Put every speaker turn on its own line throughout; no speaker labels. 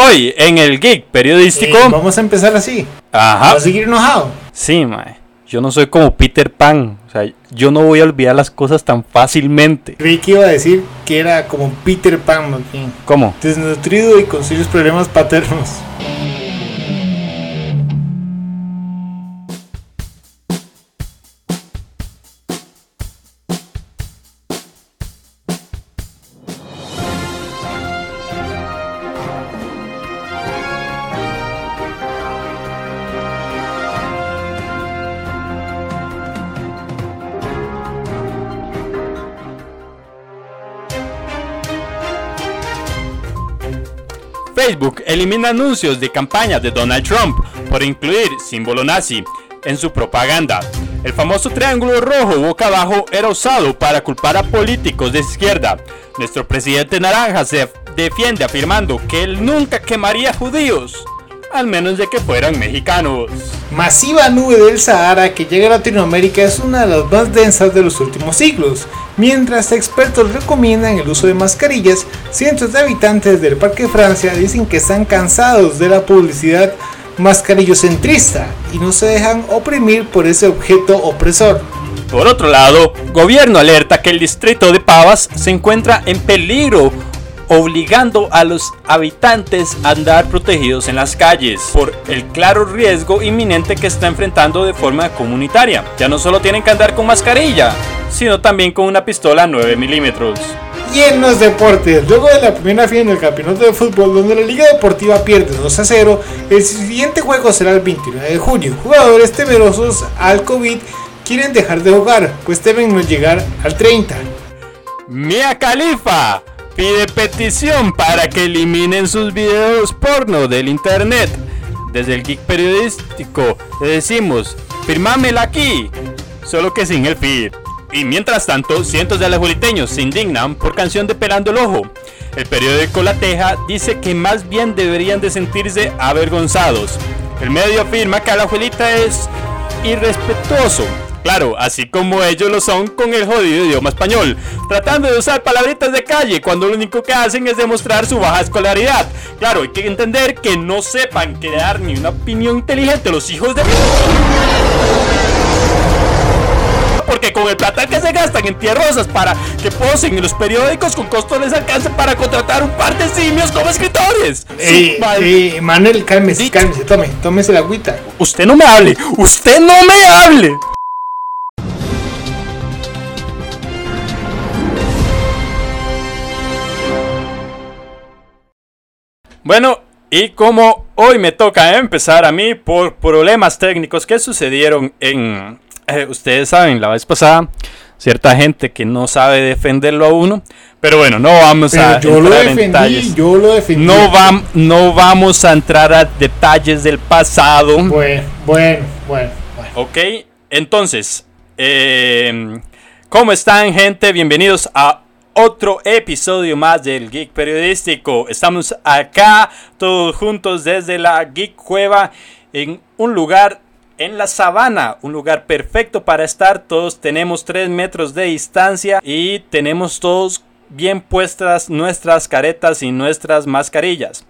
Hoy en el geek periodístico.
Eh, vamos a empezar así.
Ajá.
¿Vas a seguir enojado?
Sí, mae. Yo no soy como Peter Pan. O sea, yo no voy a olvidar las cosas tan fácilmente.
Que iba a decir que era como Peter Pan, bien.
¿Cómo?
Desnutrido y con serios problemas paternos.
Elimina anuncios de campaña de Donald Trump por incluir símbolo nazi en su propaganda. El famoso triángulo rojo boca abajo era usado para culpar a políticos de izquierda. Nuestro presidente naranja se defiende afirmando que él nunca quemaría judíos, al menos de que fueran mexicanos.
Masiva nube del Sahara que llega a Latinoamérica es una de las más densas de los últimos siglos. Mientras expertos recomiendan el uso de mascarillas, cientos de habitantes del Parque Francia dicen que están cansados de la publicidad mascarillocentrista y no se dejan oprimir por ese objeto opresor.
Por otro lado, gobierno alerta que el distrito de Pavas se encuentra en peligro, obligando a los habitantes a andar protegidos en las calles por el claro riesgo inminente que está enfrentando de forma comunitaria. Ya no solo tienen que andar con mascarilla, sino también con una pistola 9 milímetros.
Y en los deportes, luego de la primera final del campeonato de fútbol donde la Liga Deportiva pierde 2 a 0, el siguiente juego será el 29 de junio. Jugadores temerosos al COVID quieren dejar de jugar, pues deben no llegar al 30.
Mia Khalifa pide petición para que eliminen sus videos porno del internet. Desde el geek periodístico le decimos, firmámela aquí, solo que sin el feed. Y mientras tanto, cientos de alajueliteños se indignan por canción de Pelando el Ojo. El periódico La Teja dice que más bien deberían de sentirse avergonzados. El medio afirma que Alajuelita es irrespetuoso. Claro, así como ellos lo son con el jodido idioma español, tratando de usar palabritas de calle cuando lo único que hacen es demostrar su baja escolaridad. Claro, hay que entender que no sepan crear ni una opinión inteligente los hijos de porque con el plata que se gastan en tierrosas para que posen en los periódicos con costo les alcance para contratar un par de simios como escritores.
Eh, eh, Manuel, cálmese, cálmese, tome, tómese la agüita.
Usted no me hable, usted no me hable. Bueno, y como hoy me toca empezar a mí por problemas técnicos que sucedieron en... eh, ustedes saben, la vez pasada, cierta gente que no sabe defenderlo a uno, pero bueno, no vamos a
yo lo
entrar en
defendí,
detalles.
yo lo defendí.
No, vam- no vamos a entrar a detalles del pasado.
Bueno, bueno, bueno, bueno.
Ok, entonces, eh, ¿cómo están gente? Bienvenidos a otro episodio más del Geek Periodístico. Estamos acá todos juntos desde la Geek Cueva en un lugar en la sabana, un lugar perfecto para estar. Todos tenemos 3 metros de distancia y tenemos todos bien puestas nuestras caretas y nuestras mascarillas.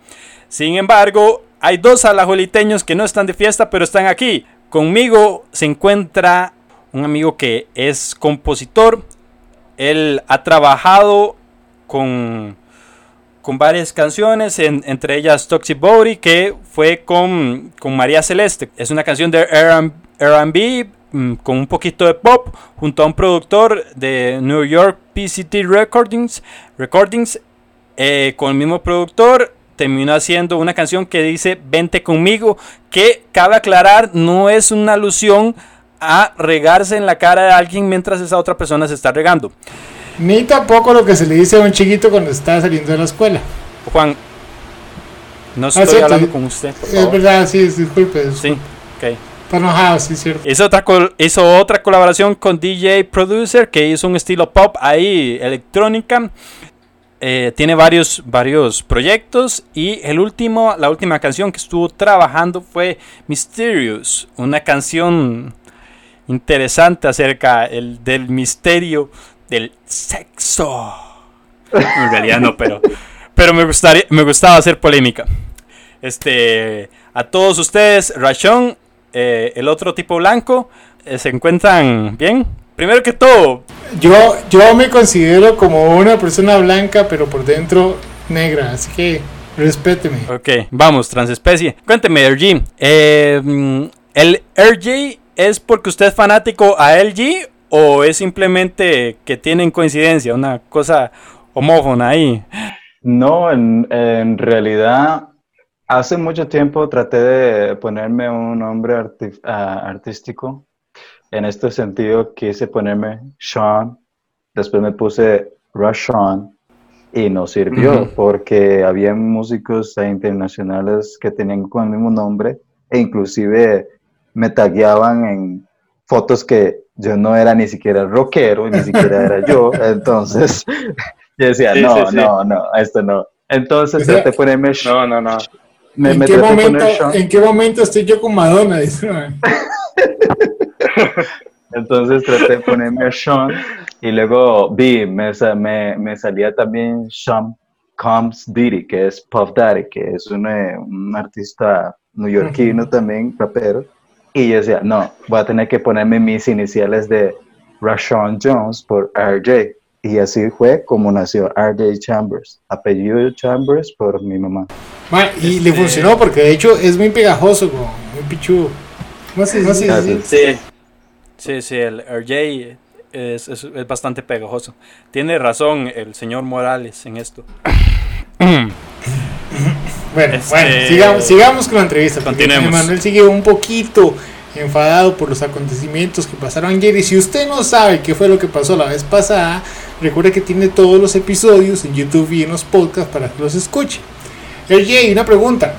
Sin embargo, hay dos alajueliteños que no están de fiesta, pero están aquí. Conmigo se encuentra un amigo que es compositor. Él ha trabajado con, con varias canciones, en- entre ellas Toxic Body, que fue con, con María Celeste. Es una canción de RB mm, con un poquito de pop, junto a un productor de New York PCT Recordings. Recordings eh, con el mismo productor terminó haciendo una canción que dice Vente conmigo, que cabe aclarar no es una alusión a regarse en la cara de alguien mientras esa otra persona se está regando.
Ni tampoco lo que se le dice a un chiquito cuando está saliendo de la escuela.
Juan, no estoy
cierto,
hablando con usted. por
Es verdad, sí, disculpe. disculpe.
Sí, ok.
Está enojado, sí, es cierto.
Hizo otra, hizo otra colaboración con DJ Producer que hizo un estilo pop ahí, electrónica. Eh, tiene varios, varios proyectos y el último, la última canción que estuvo trabajando fue Mysterious, una canción interesante acerca el, del misterio del sexo. En realidad no, pero, pero me, gustaría, me gustaba hacer polémica. Este, a todos ustedes, Rashon, eh, el otro tipo blanco, eh, ¿se encuentran bien? Primero que todo,
Yo, yo me considero como una persona blanca, pero por dentro negra, así que respéteme.
ok, vamos, transespecie. Cuénteme, RG, eh, mm, ¿el RG es porque usted es fanático a LG o es simplemente que tienen coincidencia, una cosa homófona ahí?
No, en, en realidad, hace mucho tiempo traté de ponerme un nombre arti- ah, artístico. En este sentido, quise ponerme Sean, después me puse Rashawn y no sirvió porque había músicos internacionales que tenían con el mismo nombre e inclusive me tagueaban en fotos que yo no era ni siquiera rockero, ni siquiera era yo, entonces yo decía,
Sí,
no,
sí, sí.
no, no, esto no. Entonces
O sea,
traté de ponerme,
No, no, no.
me,
¿En,
me
qué momento. ¿En qué momento estoy yo con Madonna?
Entonces traté de ponerme a Sean y luego vi, me, sa- me, me salía también Sean Combs Diddy, que es Puff Daddy, que es un, eh, un artista neoyorquino también, rapero. Y yo decía, no, voy a tener que ponerme mis iniciales de Rashawn Jones por RJ. Y así fue como nació RJ Chambers, apellido Chambers por mi mamá.
Mae, y le
Este-
funcionó porque de hecho es muy pegajoso, como muy pichudo. No sé, no sé, sí.
Sí.
Sí, sí, el RJ es, es- es bastante pegajoso. Tiene razón el señor Morales en esto.
Bueno,
Este-
bueno, sigamos, sigamos con la entrevista.
Continuemos.
Manuel sigue un poquito enfadado por los acontecimientos que pasaron ayer. Y si usted no sabe qué fue lo que pasó la vez pasada, recuerde que tiene todos los episodios en YouTube y en los podcasts para que los escuche. RJ, una pregunta.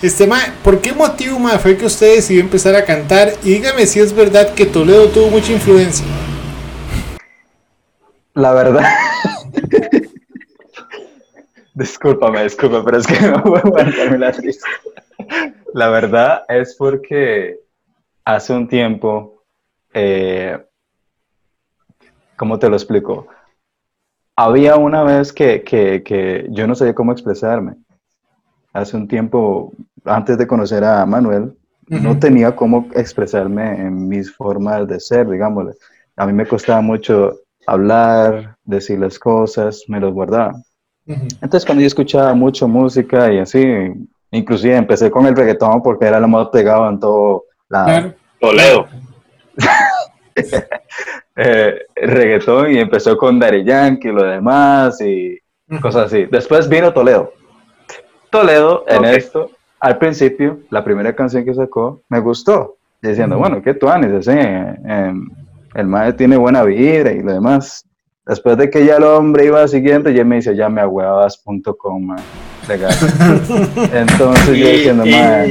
Este, ma, ¿por qué motivo ma, fue que usted decidió empezar a cantar? Y dígame si es verdad que Toledo tuvo mucha influencia.
La verdad. Discúlpame, discúlpame, pero es que no puedo aguantarme la risa. La verdad es porque hace un tiempo, eh, ¿cómo te lo explico? Había una vez que, que, que yo no sabía cómo expresarme. Hace un tiempo, antes de conocer a Manuel, no tenía cómo expresarme en mis formas de ser, digámosle. A mí me costaba mucho hablar, decir las cosas, me los guardaba. Entonces cuando yo escuchaba mucho música y así, inclusive empecé con el reggaetón porque era lo más pegado en todo.
Claro.
Toledo.
Eh, reggaetón y empezó con Daddy Yankee y lo demás y cosas así. Después vino Toledo. Toledo, en esto, al principio, la primera canción que sacó, me gustó. Diciendo,
Ujú.
bueno, ¿qué tú haces? Así, em, el madre tiene buena vibra y lo demás. Después de que ya el hombre iba al siguiente, ya me dice, ya me agüevas.com, man. Legal. Entonces yo diciendo, man,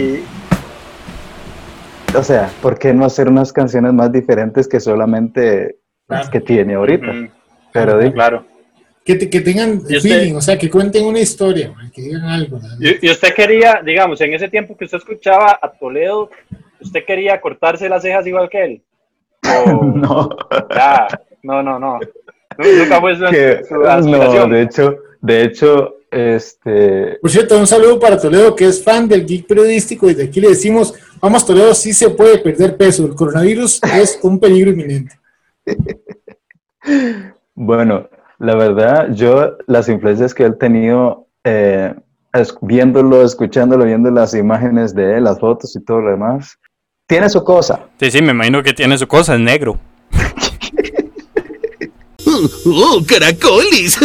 o sea, ¿por qué no hacer unas canciones más diferentes que solamente las que tiene ahorita?
Mm,
Pero di-
claro.
Que, te- que tengan
¿Y usted?
feeling, o sea, que cuenten una historia, man, que digan algo. ¿no?
Y, y usted quería, digamos, en ese tiempo que usted escuchaba a Toledo, ¿usted quería cortarse las cejas igual que él? O,
no,
ya, no, no, no. Nu- Nunca fue su,
que,
su
no, de hecho, de hecho, este,
Por cierto, un saludo para Toledo, que es fan del geek periodístico. Y de aquí le decimos: Vamos, Toledo, sí se puede perder peso. El coronavirus es un peligro inminente.
bueno, la verdad, yo las influencias que él tenido, eh, viéndolo, escuchándolo, viendo las imágenes de él, las fotos y todo lo demás, tiene su cosa.
Sí, sí, me imagino que tiene su cosa, es negro.
¡Oh, caracolis!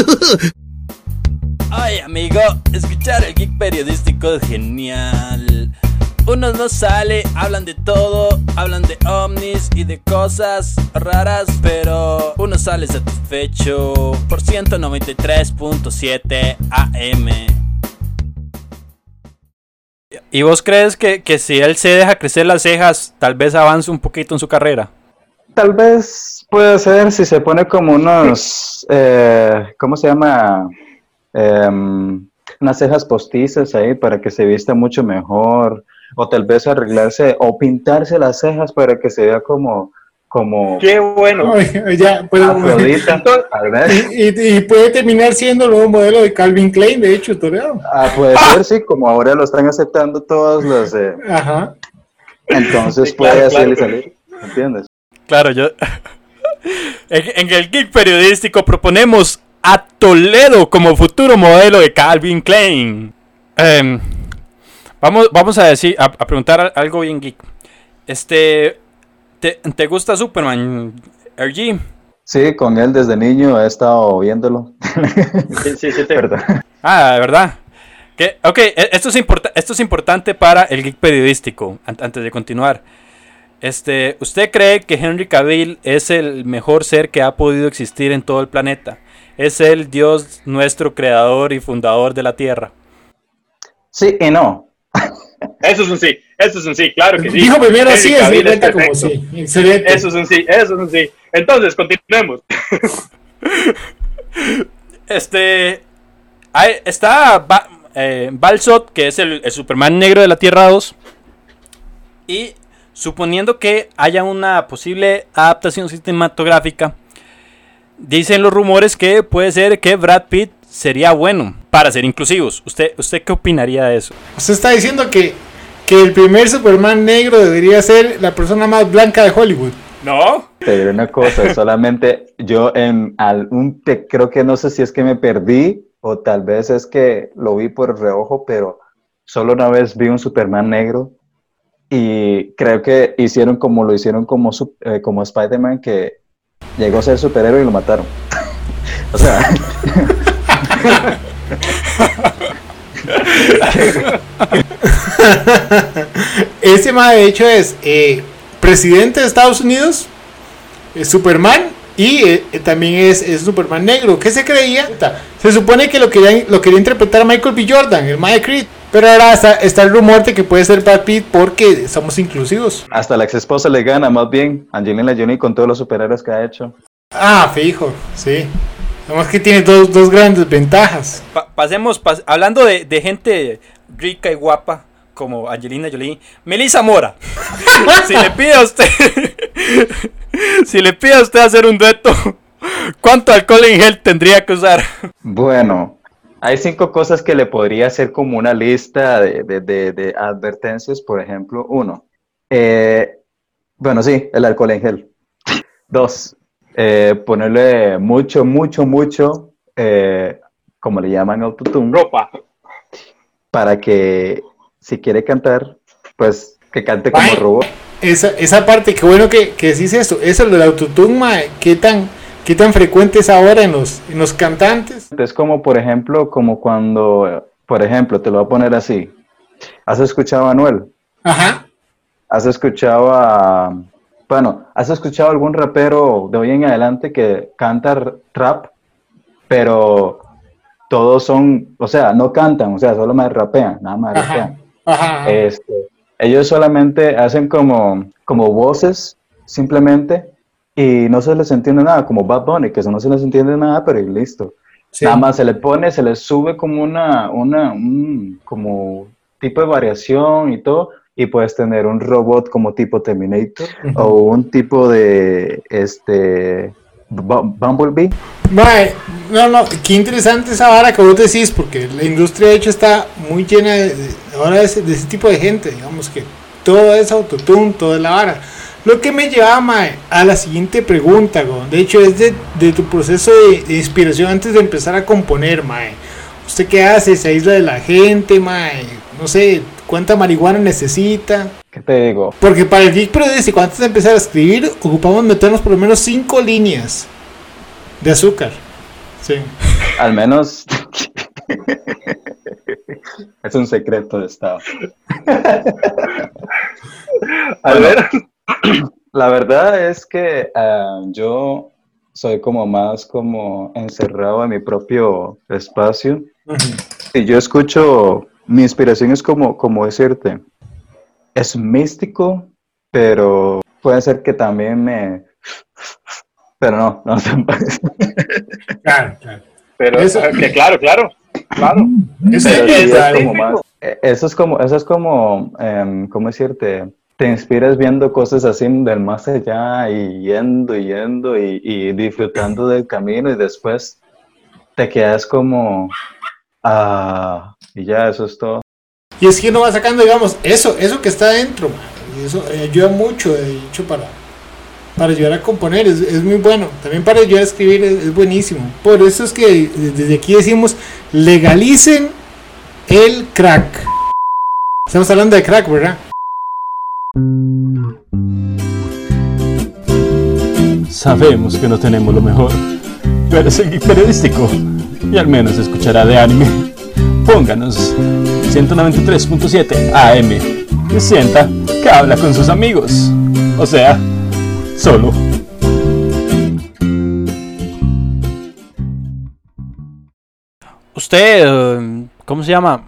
Ay, amigo, escuchar el geek periodístico es genial. Uno no sale, hablan de todo, hablan de ovnis y de cosas raras, pero uno sale satisfecho por 193.7 AM. ¿Y vos crees que, que si él se deja crecer las cejas, tal vez avance un poquito en su carrera?
Tal vez puede ser si se pone como unos, eh, ¿cómo se llama? Em, unas cejas postizas ahí para que se vista mucho mejor, o tal vez arreglarse o pintarse las cejas para que se vea como como
Qué bueno.
Ay, ya, pues,
Afrodita, tal vez.
y, y- y puede terminar siendo el nuevo modelo de Calvin Klein, de hecho, Toledo.
Ah, puede ser, sí, como ahora lo están aceptando todas las, eh,
Ajá.
entonces
Sí, claro,
puede hacerle
claro.
salir, ¿entiendes?
Claro, yo. En, en el Geek Periodístico proponemos a Toledo como futuro modelo de Calvin Klein. Em, vamos, vamos a decir, a, a preguntar algo bien geek. Este, ¿te, te gusta Superman, RG?
Sí, con él desde niño he estado viéndolo.
Sí, sí, sí, te-
Perdón.
Ah, de verdad. Que, ok, e- esto es, importa- esto es importante para el geek periodístico, an- antes de continuar. Este, ¿Usted cree que Henry Cavill es el mejor ser que ha podido existir en todo el planeta? Es el Dios nuestro creador y fundador de la Tierra.
Sí y no.
Eso es un sí, eso es un sí, claro que sí.
Dijo primero sí,
es
cuenta como sí. Excelente.
Eso es un sí, eso es un sí. Entonces, continuemos.
Este, hay- está Ba- eh, Balsot, que es el, el Superman negro de la Tierra 2. Y suponiendo que haya una posible adaptación cinematográfica, dicen los rumores que puede ser que Brad Pitt sería bueno para ser inclusivos. ¿Usted, usted qué opinaría de eso?
Usted está diciendo que, que el primer Superman negro debería ser la persona más blanca de Hollywood.
No.
Te diré una cosa, solamente yo en algún, te- creo que no sé si es que me perdí o tal vez es que lo vi por reojo, pero solo una vez vi un Superman negro y creo que hicieron como lo hicieron como, eh, como Spider-Man que llegó a ser superhéroe y lo mataron. o sea,
Ese más de hecho es eh, presidente de Estados Unidos, es Superman y eh, eh, también es, es Superman negro. ¿Qué se creía? Se supone que lo quería, lo quería interpretar Michael B. Jordan, el Maya Creed. Pero ahora está, está el rumor de que puede ser Brad Pitt porque somos inclusivos.
hasta la ex esposa le gana más bien Angelina Jolie con todos los superhéroes que ha hecho.
Ah, fijo, sí. Además que tiene dos, dos grandes ventajas.
Pa- pasemos, pas- hablando de, de gente rica y guapa como Angelina Jolie, Melissa Mora. si le pide a usted, si le pide a usted hacer un dueto, ¿cuánto alcohol en gel tendría que usar?
Bueno, hay cinco cosas que le podría hacer como una lista de, de- de- de advertencias, por ejemplo. Uno, eh, bueno, sí, el alcohol en gel. Dos, eh, ponerle mucho, mucho, mucho, eh, como le llaman autotune,
Ropa.
para que si quiere cantar, pues que cante como
Ay.
robot.
Esa, esa parte, qué bueno que, que decís esto. Eso, lo del autotune, ¿qué tan, qué tan frecuente es ahora en los, en los cantantes?
Es como, por ejemplo, como cuando, por ejemplo, te lo voy a poner así. ¿Has escuchado a Anuel?
Ajá.
¿Has escuchado a, bueno, has escuchado algún rapero de hoy en adelante que canta rap, pero todos son, o sea, no cantan, o sea, solo me rapean, nada más
Ajá.
rapean.
Ajá.
Este, ellos solamente hacen como, como voces, simplemente, y no se les entiende nada, como Bad Bunny, que eso no se les entiende nada, pero y listo.
Sí.
Nada más se le pone, se le sube como una, una, un, como tipo de variación y todo, y puedes tener un robot como tipo Terminator o un tipo de, este, Bu- Bumblebee.
Mae, no, no, qué interesante esa vara que vos decís, porque la industria de hecho está muy llena de, ahora de ese, de ese tipo de gente, digamos que todo es autotune, toda la vara. Lo que me lleva, mae, a la siguiente pregunta, go. de hecho es de, de tu proceso de, de inspiración antes de empezar a componer, mae. ¿Usted qué hace? ¿Se aísla de la gente, mae? No sé, ¿cuánta marihuana necesita?
¿Qué te digo?
Porque para el geek periodístico, antes de empezar a escribir, ocupamos meternos por lo menos cinco líneas de azúcar. Sí.
Al menos es un secreto de Estado.
A
Bueno,
ver.
La verdad es que ah, yo soy como más como encerrado en mi propio espacio. Y yo escucho, mi inspiración es como, como decirte, es místico, pero puede ser que también me... Pero no, no se parece.
Claro, claro.
Pero,
Eso-
eh, que claro, claro. Claro.
Eso es ¿eh?
como más- eh, Eso es como, eso es como, em, ¿cómo decirte? Te inspiras viendo cosas así del más allá y yendo y yendo y, y disfrutando del camino y después te quedas como, ah, y ya, eso es todo.
Y es que uno va sacando, digamos, eso, eso que está adentro, y eso eh, ayuda mucho, de hecho, para, para ayudar a componer, es, es muy bueno. También para ayudar a escribir es, es buenísimo. Por eso es que eh, desde aquí decimos, legalicen el crack. Estamos hablando de crack, ¿verdad?
Sabemos que no tenemos lo mejor, pero es el periodístico y al menos escuchará de anime. Pónganos 193.7 AM y sienta que habla con sus amigos. O sea, solo. Usted, eh, ¿cómo se llama?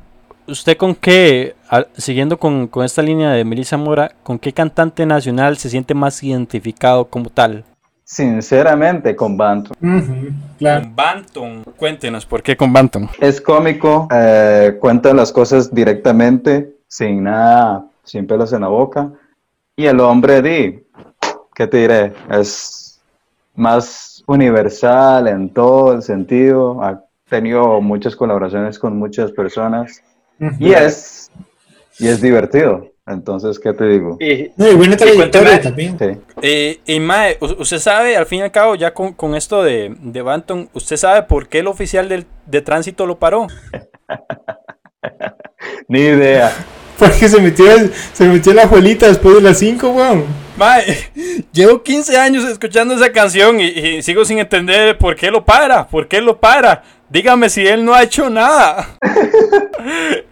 ¿Usted con qué, a- siguiendo con, con esta línea de Melissa Mora, con qué cantante nacional se siente más identificado como tal?
Sinceramente, con Bantu.
Ujú, claro.
Con Banton. Cuéntenos, ¿por qué con Banton?
Es cómico, eh, cuenta las cosas directamente, sin nada, sin pelos en la boca. Y el hombre, di, ¿qué te diré? Es más universal en todo el sentido. Ha tenido muchas colaboraciones con muchas personas. Y es, y es divertido. Entonces, ¿qué te digo?
Y,
No, y buena trayectoria también.
Sí.
Eh, y Mae, usted sabe, al fin y al cabo, ya con, con esto de, de Banton, ¿usted sabe por qué el oficial del, de tránsito lo paró?
Ni idea.
Porque se metió, se metió la abuelita después de las 5, weón.
Mae, llevo 15 años escuchando esa canción y, y sigo sin entender por qué lo para, por qué lo para. Dígame si él no ha hecho nada.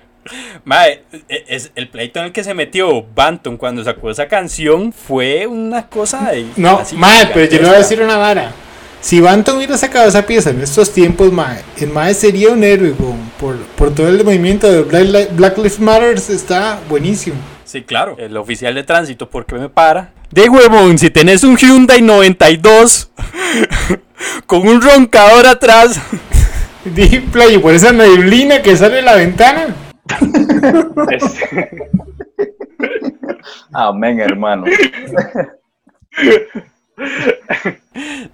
Mae, e- es el pleito en el que se metió Banton cuando sacó esa canción fue una cosa de...
No, mae, pero yo le voy a decir una vara. Si Banton hubiera sacado esa pieza en estos tiempos, mae, el mae sería un héroe. Por, por todo el movimiento de Black, Li- Black Lives Matter está buenísimo.
Sí, claro. El oficial de tránsito, ¿por qué me para? De huevón, si tenés un Hyundai 92 con un roncador atrás.
Dije, play, por esa neblina que sale de la ventana.
Es-
Amén, hermano.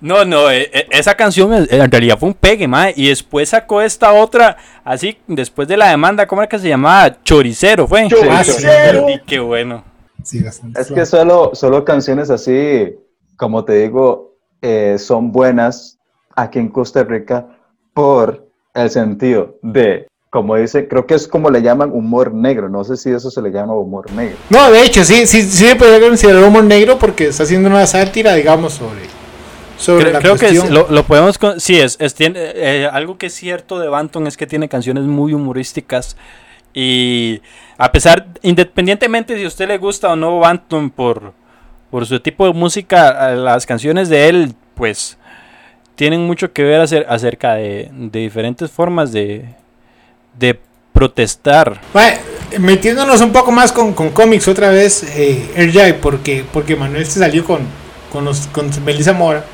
No, no, eh, eh, esa canción en realidad fue un pegue, mae. Y después sacó esta otra, así, después de la demanda, ¿cómo era que se llamaba? Choricero, fue.
Choricero.
Y qué bueno.
Sí, bastante
Es que solo, solo canciones así, como te digo, eh, son buenas aquí en Costa Rica por el sentido de, como dice, creo que es como le llaman humor negro. No sé si eso se le llama humor negro.
No, de hecho, sí, sí, sí se podría considerar humor negro porque está haciendo una sátira, digamos, sobre, sobre
Creo,
la
creo que
cuestión.
es- lo, lo podemos. con- sí, es, es- tiene, eh, algo que es cierto de Banton es que tiene canciones muy humorísticas. Y a pesar, independientemente si a usted le gusta o no Banton por, por su tipo de música, eh, las canciones de él, pues tienen mucho que ver acer- acerca de, de diferentes formas de, de protestar.
Mae, metiéndonos un poco más con, con cómics otra vez, eh, RJ, porque, porque Manuel se salió con, con, los, con Melissa Mora.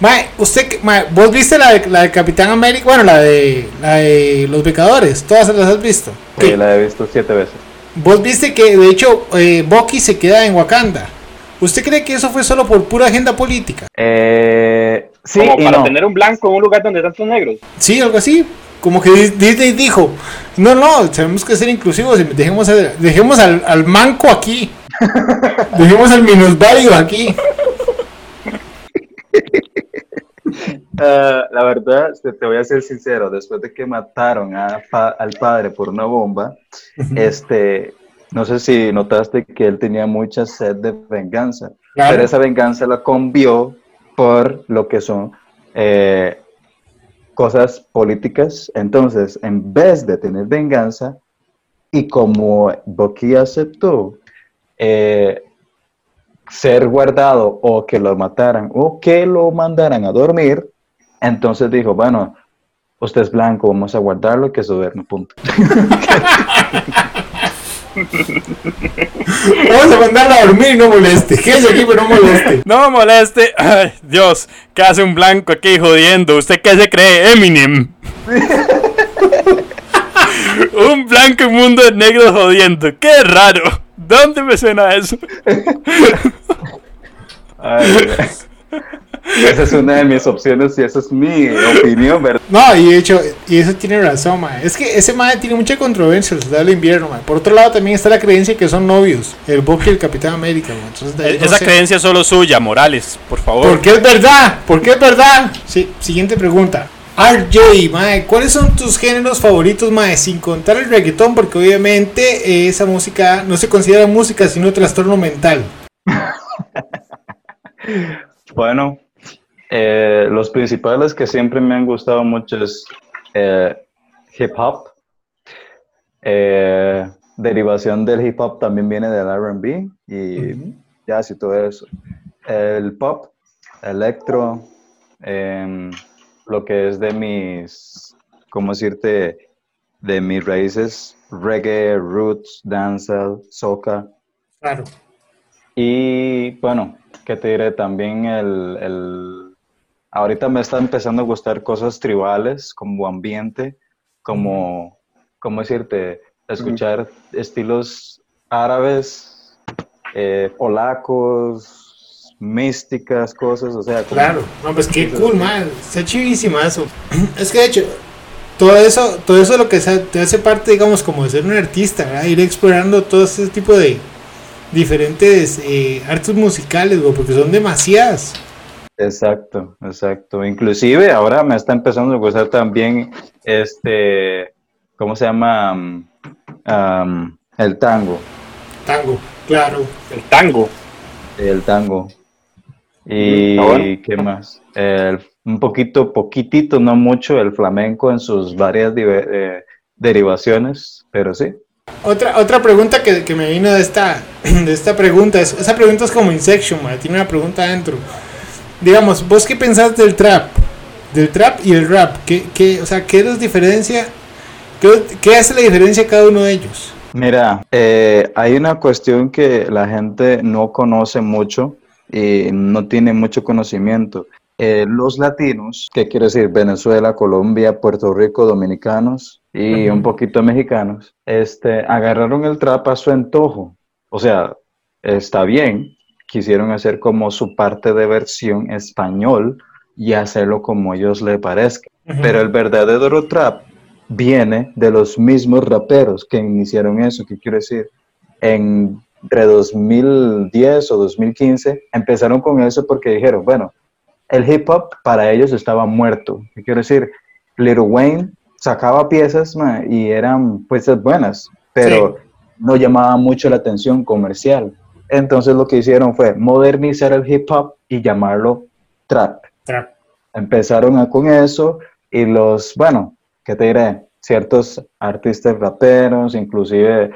Mae, usted, mae, vos viste la de, la de Capitán América, bueno, la de, la de Los Pecadores, todas las has visto.
Sí,
Ok,
la he visto siete veces.
Vos viste que de hecho eh, Bucky se queda en Wakanda. ¿Usted cree que eso fue solo por pura agenda política?
Eh, sí
como para
no.
tener un blanco en un lugar donde hay tantos negros.
Sí, algo así. Como que Dis- Disney dijo, no, no, tenemos que ser inclusivos y dejemos, dejemos al, al manco aquí. dejemos al minusválido aquí.
Ah, la verdad, te, te voy a ser sincero, después de que mataron a pa- al padre por una bomba, este, no sé si notaste que él tenía mucha sed de venganza,
Claro.
pero esa venganza la convió por lo que son eh, cosas políticas. Entonces, en vez de tener venganza, y como Bucky aceptó eh, ser guardado o que lo mataran o que lo mandaran a dormir, entonces dijo, bueno, usted es blanco, vamos a guardarlo y que se duerme, punto.
Vamos a mandarla a dormir, no moleste. Quédese aquí, pero no moleste.
No me moleste. Ay, Dios, ¿qué hace un blanco aquí jodiendo? ¿Usted qué se cree? Eminem. un blanco en un mundo de negros jodiendo. ¡Qué raro! ¿Dónde me suena eso?
Ay, esa es una de mis opciones y esa es mi opinión, ¿verdad?
No, y de hecho, y eso tiene razón, ma. Es que ese madre tiene mucha controversia, el soldado del invierno, ma. Por otro lado, también está la creencia que son novios, el Bucky y el Capitán América, ma. Entonces, ahí no
Esa
sé.
creencia es solo suya, Morales, por favor.
Porque es verdad, porque es verdad. Sí, siguiente pregunta. RJ, mae, ¿cuáles son tus géneros favoritos, mae? Sin contar el reggaetón, porque obviamente eh, esa música no se considera música, sino trastorno mental.
Bueno, eh, los principales que siempre me han gustado mucho es eh, hip hop. Eh, derivación del hip hop también viene del RB y jazz y todo eso. El pop, electro, em, lo que es de mis, ¿cómo decirte? De mis raíces, reggae, roots, dancehall, soca.
Claro.
Y bueno, ¿qué te diré? También el, el- Ahorita me está empezando a gustar cosas tribales, como ambiente, como, ¿cómo decirte? Escuchar estilos árabes, eh, polacos, místicas, cosas, o sea, como-
Claro, no, pues qué cool, man. Está chivísima eso. Es que de hecho, todo eso, todo eso lo que te hace parte, digamos, como de ser un artista, ¿verdad? Ir explorando todo ese tipo de diferentes eh, artes musicales, porque son demasiadas.
Exacto, exacto. Inclusive ahora me está empezando a gustar también este, ¿cómo se llama? Am, el tango.
Tango, claro.
El tango.
El tango. Y
Ah, bueno.
qué más. El- un poquito, poquitito, no mucho, el flamenco en sus varias eh, derivaciones, pero sí.
Otra, otra pregunta que, que me vino de esta, de esta pregunta, es, esa pregunta es como Insection, man, tiene una pregunta adentro. Digamos, ¿vos qué pensás del trap? Del trap y el rap. ¿Qué, qué, o sea, ¿qué los diferencia? ¿Qué, qué hace la diferencia cada uno de ellos?
Mira, eh, hay una cuestión que la gente no conoce mucho y no tiene mucho conocimiento. Eh, los latinos, que quiero decir Venezuela, Colombia, Puerto Rico, dominicanos y un poquito mexicanos, este, agarraron el trap a su antojo. O sea, está bien, quisieron hacer como su parte de versión español y hacerlo como ellos le parezca. Pero el verdadero trap viene de los mismos raperos que iniciaron eso, que quiero decir, en, entre 2010 o 2015 empezaron con eso porque dijeron, bueno, el hip hop para ellos estaba muerto. ¿Qué quiero decir? Lil Wayne sacaba piezas y eran piezas buenas, pero no llamaba mucho la atención comercial. Entonces lo que hicieron fue modernizar el hip hop y llamarlo trap
Trap.
empezaron a- con eso y los, bueno, ¿qué te diré? Ciertos artistas raperos, inclusive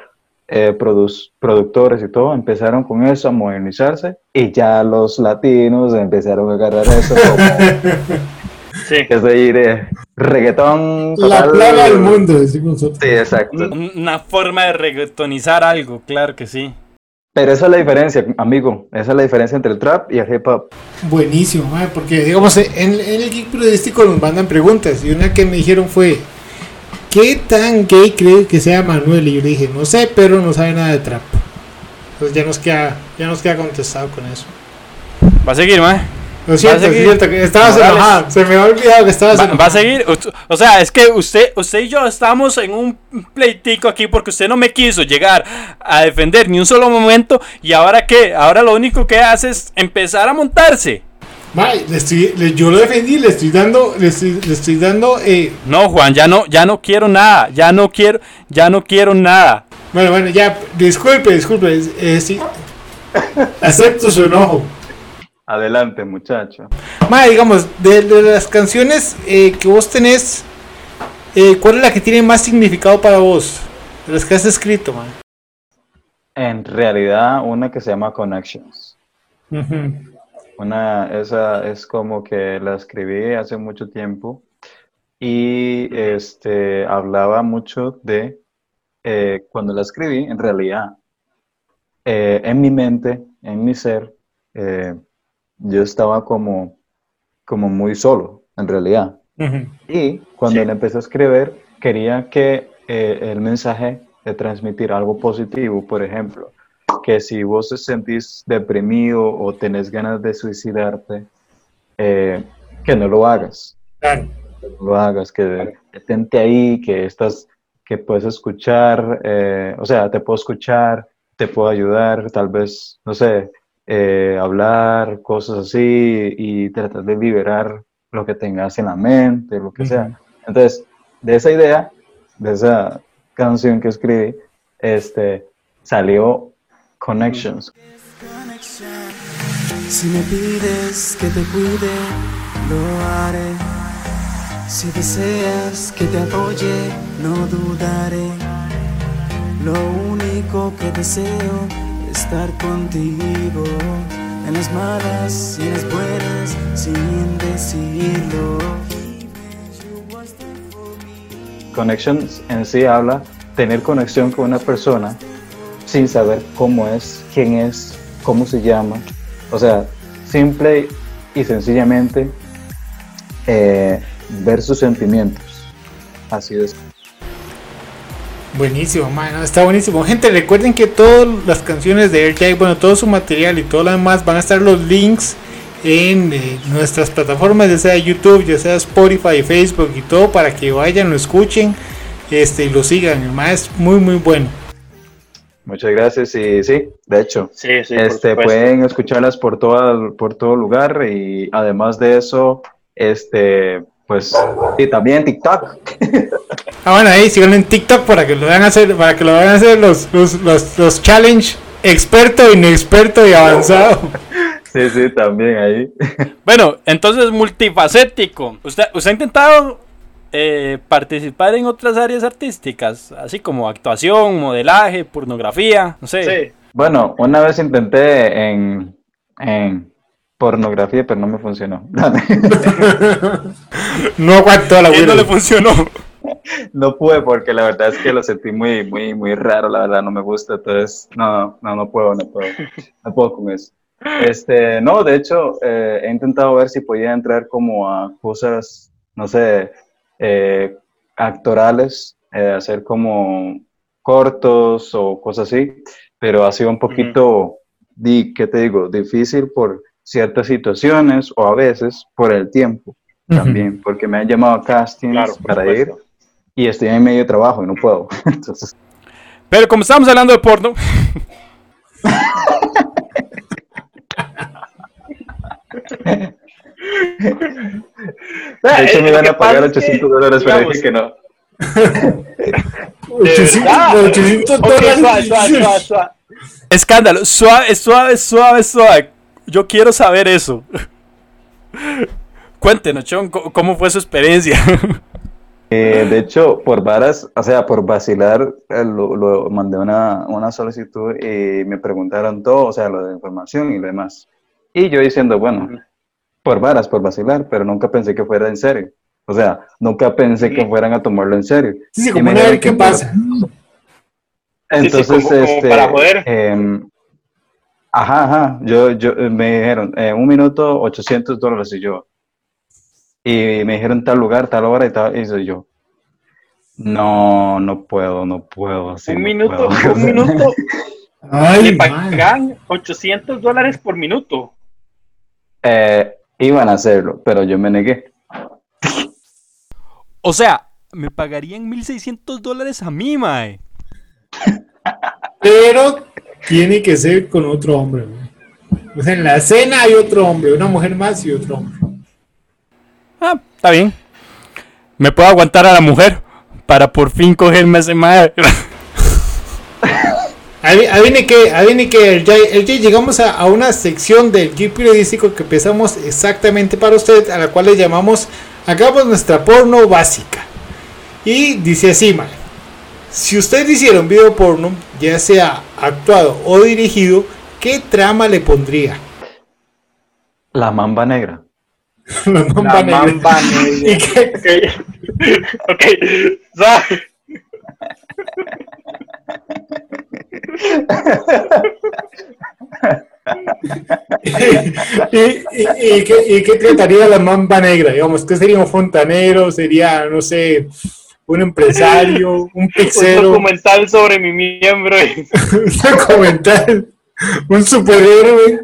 eh, produ- productores y todo, empezaron con eso a modernizarse y ya los latinos empezaron a agarrar eso como,
Sí.
que se diré, reggaetón.
La
total.
plaga del mundo, decimos nosotros.
Sí, exacto.
Una forma de reggaetonizar algo, claro que sí.
Pero esa es la diferencia, amigo. Esa es la diferencia entre el trap y el hip hop.
Buenísimo, mae, porque digamos, en, en el geek periodístico nos mandan preguntas y una que me dijeron fue, ¿qué tan gay cree que sea Manuel? Y yo le dije, no sé, pero no sabe nada de trap. Entonces ya nos queda, ya nos queda contestado con eso.
Va a seguir, mae.
Lo siento, es cierto, que estabas enojado, se me había olvidado que estabas
Va,
enojado.
va a seguir. O sea, es que usted, usted y yo estamos en un pleitico aquí porque usted no me quiso llegar a defender ni un solo momento. ¿Y ahora qué? Ahora lo único que hace es empezar a montarse.
Mae, le estoy, le- yo lo defendí, le estoy dando, le estoy, le estoy dando, eh,
No, Juan, ya no, ya no quiero nada. Ya no quiero, ya no quiero nada.
bueno, bueno, ya, disculpe, disculpe, eh, sí, acepto su enojo.
Adelante, muchacho.
Mae, digamos, de, de las canciones eh, que vos tenés, eh, ¿cuál es la que tiene más significado para vos? De las que has escrito, mae.
En realidad, una que se llama Connections. Una, esa es como que la escribí hace mucho tiempo y este, hablaba mucho de, eh, cuando la escribí, en realidad, en mi mente, en mi ser, eh, yo estaba como, como muy solo, en realidad. Y cuando
Sí.
le empecé a escribir, quería que eh, el mensaje de transmitir algo positivo, por ejemplo, que si vos te sentís deprimido o tenés ganas de suicidarte, eh, que no lo hagas.
Claro.
Que no lo hagas, que detente ahí, que estás, que puedes escuchar, eh, o sea, te puedo escuchar, te puedo ayudar, tal vez, no sé, eh, hablar, cosas así, y tratar de liberar lo que tengas en la mente, lo que sea. Entonces, de esa idea, de esa canción que escribí, este, salió Connections.
Si me pides que te cuide, lo haré. Si deseas que te apoye, no dudaré. Lo único que deseo es estar contigo en las malas y en las buenas, sin decirlo.
Connections en sí habla tener conexión con una persona sin saber cómo es, quién es, cómo se llama. O sea, simple y sencillamente eh, ver sus sentimientos. Así es.
Buenísimo, man, está buenísimo. Gente, recuerden que todas las canciones de Airjay, bueno, todo su material y todo lo demás van a estar los links en eh, nuestras plataformas, ya sea YouTube, ya sea Spotify, Facebook y todo, para que vayan, lo escuchen este, y lo sigan. El más es muy, muy bueno.
Muchas gracias y sí, de hecho,
Sí, sí,
este, pueden escucharlas por todo, por todo lugar y además de eso, este, pues, y también TikTok.
Ah, bueno, ahí síganlo en TikTok para que lo vayan a hacer, para que lo vayan a hacer los, los, los, los challenge experto, inexperto y avanzado.
Sí, sí, también ahí.
Bueno, entonces multifacético. ¿Usted, usted ha intentado eh, participar en otras áreas artísticas? Así como actuación, modelaje, pornografía, no sé.
Sí.
Bueno, una vez intenté en, en pornografía, pero no me funcionó.
No aguantó la
¿Qué no le funcionó?
no pude porque la verdad es que lo sentí muy, muy, muy raro, la verdad, no me gusta, entonces, no, no, no puedo, no puedo, no puedo con eso. Este, no, de hecho, eh, he intentado ver si podía entrar como a cosas, no sé, eh, actorales, eh, hacer como cortos o cosas así, pero ha sido un poquito, di, ¿qué te digo? Difícil por ciertas situaciones o a veces por el tiempo también, porque me han llamado a castings
Claro,
para ir y estoy en medio de trabajo y no puedo. Entonces,
Pero como estamos hablando de porno,
de hecho
Eh,
me
que
a pagar
pasa es que,
800 dólares, pero
digamos,
dije que no.
800,
verdad?
800
Ok, suave, suave, suave,
dólares.
suave.
escándalo, suave, suave, suave, suave. Yo quiero saber eso. Cuéntenos, Chon, ¿cómo fue su experiencia?
Eh, de hecho, por varas, o sea, por vacilar, eh, lo, lo- mandé una, una solicitud y me preguntaron todo, o sea, lo de información y lo demás. Y yo diciendo, bueno, por varas, por vacilar, pero nunca pensé que fuera en serio. O sea, nunca pensé que fueran a tomarlo en serio.
Sí, sí,
Y
como a ver qué
que
pasa.
Entonces,
como
este,
para joder.
em, ajá, ajá, yo, yo, me dijeron, eh, un minuto, 800 dólares, y yo, y me dijeron tal lugar, tal hora, y tal, y soy yo, no, no puedo, no puedo, así
Un
no
minuto,
puedo".
un minuto,
Ay,
pagan 800 dólares por minuto.
Eh, iban a hacerlo, pero yo me negué.
o sea, me pagarían 1600 dólares a mí, mae.
Pero tiene que ser con otro hombre. O sea, en la escena hay otro hombre, una mujer más y otro hombre.
Ah, está bien. Me puedo aguantar a la mujer para por fin cogerme a ese
ahí viene que, ahí viene que el Jay- el Jay, llegamos a, a una sección del Geek periodístico que empezamos exactamente para usted, a la cual le llamamos Hagamos nuestra porno básica. Y dice así, man. Si usted hiciera un video porno, ya sea actuado o dirigido, ¿qué trama le pondría?
La mamba negra.
La mamba
La
negra.
mamba negra.
¿Y qué?
Ok, ok, suave.
¿Y, y- y qué, y qué trataría la mamba negra? Digamos, ¿qué sería un fontanero? ¿Sería, no sé, un empresario, un
Un
pizzero, un
documental sobre mi miembro.
documental, un superhéroe.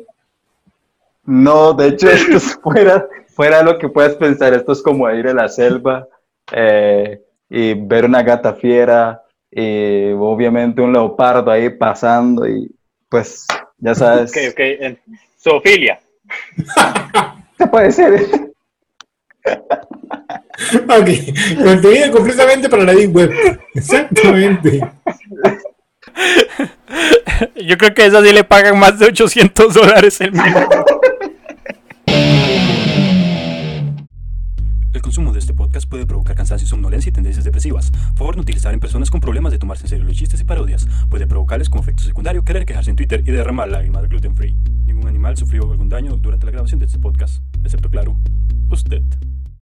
No, de hecho, esto es fuera, fuera de lo que puedas pensar. Esto es como ir a la selva eh, y ver una gata fiera y obviamente un leopardo ahí pasando y pues ya sabes.
ok, ok. Zoofilia.
¿Qué puede ser?
Ok, contenido completamente para la Deep Web. Exactamente.
Yo creo que a esa sí le pagan más de 800 dólares el mes. El consumo de este podcast puede provocar cansancio, somnolencia y tendencias depresivas. Favor no utilizar en personas con problemas de tomarse en serio los chistes y parodias. Puede provocarles como efecto secundario querer quejarse en Twitter y derramar lágrimas gluten free. Ningún animal sufrió algún daño durante la grabación de este podcast, excepto claro, usted.